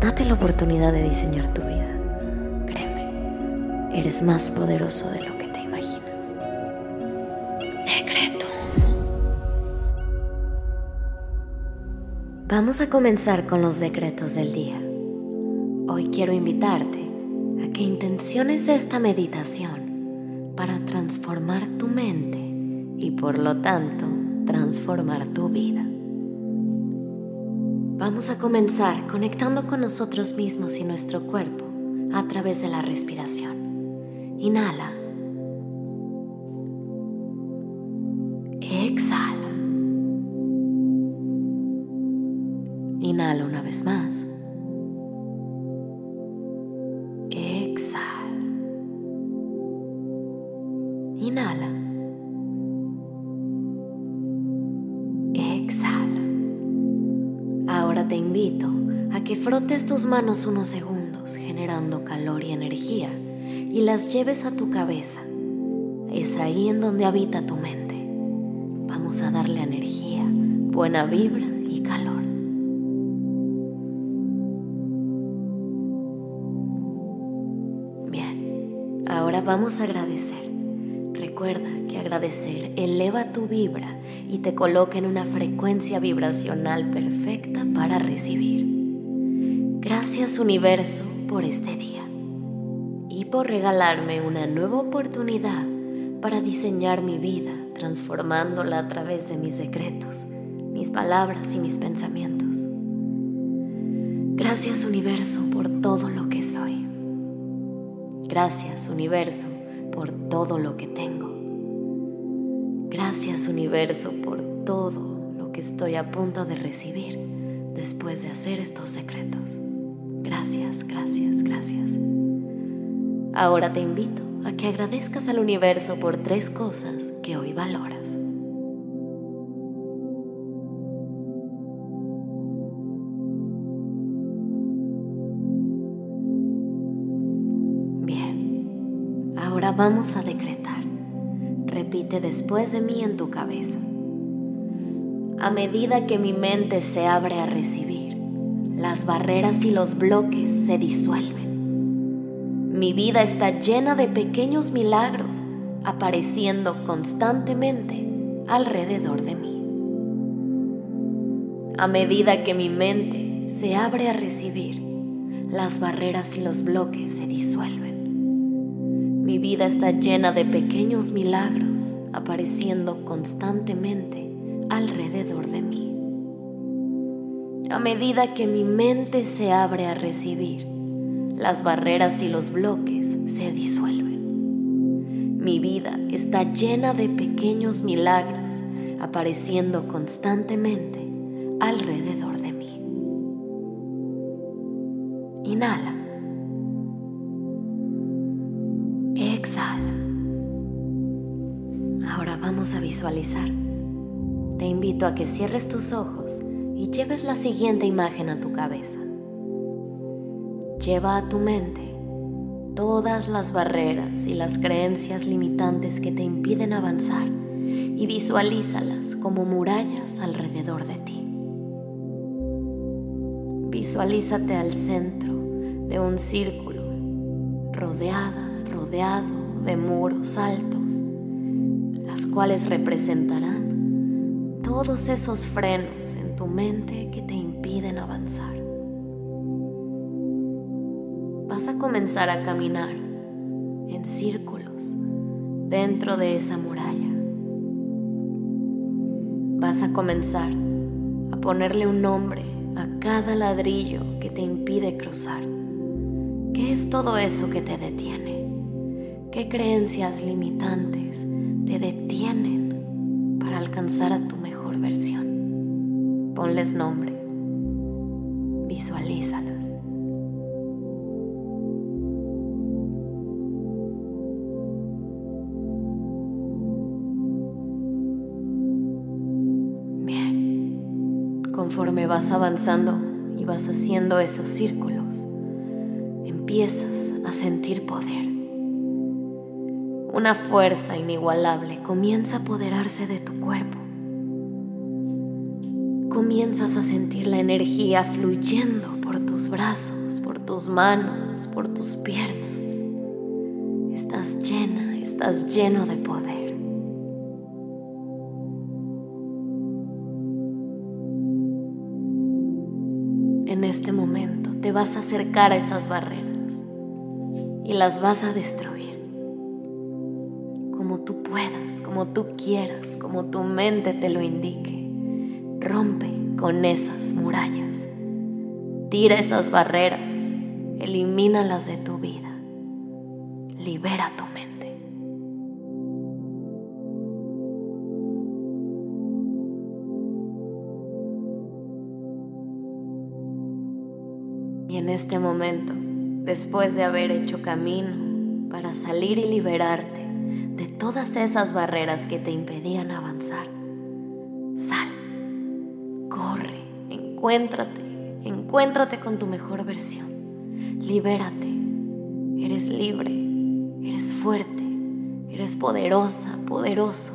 Date la oportunidad de diseñar tu vida. Créeme, eres más poderoso de lo que te imaginas. Decreto. Vamos a comenzar con los decretos del día. Hoy quiero invitarte a que intenciones esta meditación para transformar tu mente y por lo tanto transformar tu vida. Vamos a comenzar conectando con nosotros mismos y nuestro cuerpo a través de la respiración. Inhala. Exhala. Inhala una vez más. A que frotes tus manos unos segundos generando calor y energía y las lleves a tu cabeza. Es ahí en donde habita tu mente. Vamos a darle energía, buena vibra y calor. Bien, ahora vamos a agradecer. Recuerda que agradecer eleva tu vibra y te coloca en una frecuencia vibracional perfecta para recibir. Gracias universo por este día y por regalarme una nueva oportunidad para diseñar mi vida transformándola a través de mis secretos, mis palabras y mis pensamientos. Gracias universo por todo lo que soy. Gracias universo por todo lo que tengo. Gracias universo por todo lo que estoy a punto de recibir después de hacer estos secretos. Gracias, gracias, gracias. Ahora te invito a que agradezcas al universo por tres cosas que hoy valoras. Ahora vamos a decretar. Repite después de mí en tu cabeza. A medida que mi mente se abre a recibir, las barreras y los bloques se disuelven. Mi vida está llena de pequeños milagros apareciendo constantemente alrededor de mí. A medida que mi mente se abre a recibir, las barreras y los bloques se disuelven. Mi vida está llena de pequeños milagros apareciendo constantemente alrededor de mí. A medida que mi mente se abre a recibir, las barreras y los bloques se disuelven. Mi vida está llena de pequeños milagros apareciendo constantemente alrededor Exhala. Ahora vamos a visualizar. Te invito a que cierres tus ojos y lleves la siguiente imagen a tu cabeza. Lleva a tu mente todas las barreras y las creencias limitantes que te impiden avanzar y visualízalas como murallas alrededor de ti. Visualízate al centro de un círculo rodeada rodeado de muros altos, las cuales representarán todos esos frenos en tu mente que te impiden avanzar. Vas a comenzar a caminar en círculos dentro de esa muralla. Vas a comenzar a ponerle un nombre a cada ladrillo que te impide cruzar. ¿Qué es todo eso que te detiene? ¿Qué creencias limitantes te detienen para alcanzar a tu mejor versión? Ponles nombre, visualízalas. Bien, conforme vas avanzando y vas haciendo esos círculos, empiezas a sentir poder una fuerza inigualable comienza a apoderarse de tu cuerpo. Comienzas a sentir la energía fluyendo por tus brazos, por tus manos, por tus piernas. Estás llena, estás lleno de poder. En este momento te vas a acercar a esas barreras y las vas a destruir. Como tú puedas, como tú quieras, como tu mente te lo indique. Rompe con esas murallas. Tira esas barreras. Elimínalas de tu vida. Libera tu mente. Y en este momento, después de haber hecho camino para salir y liberarte todas esas barreras que te impedían avanzar, sal, corre, encuéntrate, encuéntrate con tu mejor versión, libérate, eres libre, eres fuerte, eres poderosa, poderoso,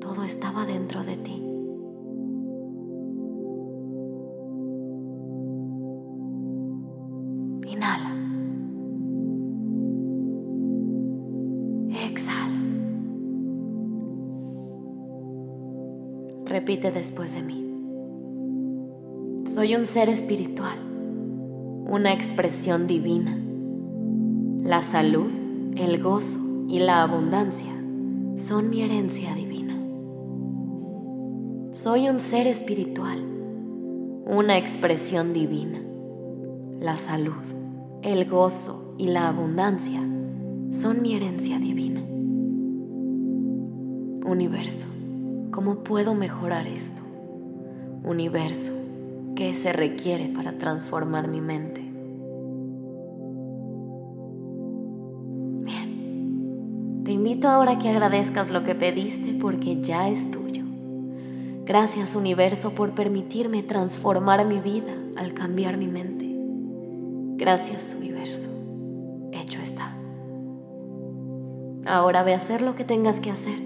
todo estaba dentro de ti. Repite después de mí. Soy un ser espiritual, una expresión divina. La salud, el gozo y la abundancia son mi herencia divina. Soy un ser espiritual, una expresión divina. La salud, el gozo y la abundancia son mi herencia divina. Universo, ¿cómo puedo mejorar esto? Universo, ¿qué se requiere para transformar mi mente? Bien, te invito ahora a que agradezcas lo que pediste porque ya es tuyo. Gracias universo por permitirme transformar mi vida al cambiar mi mente. Gracias universo. Hecho está. Ahora ve a hacer lo que tengas que hacer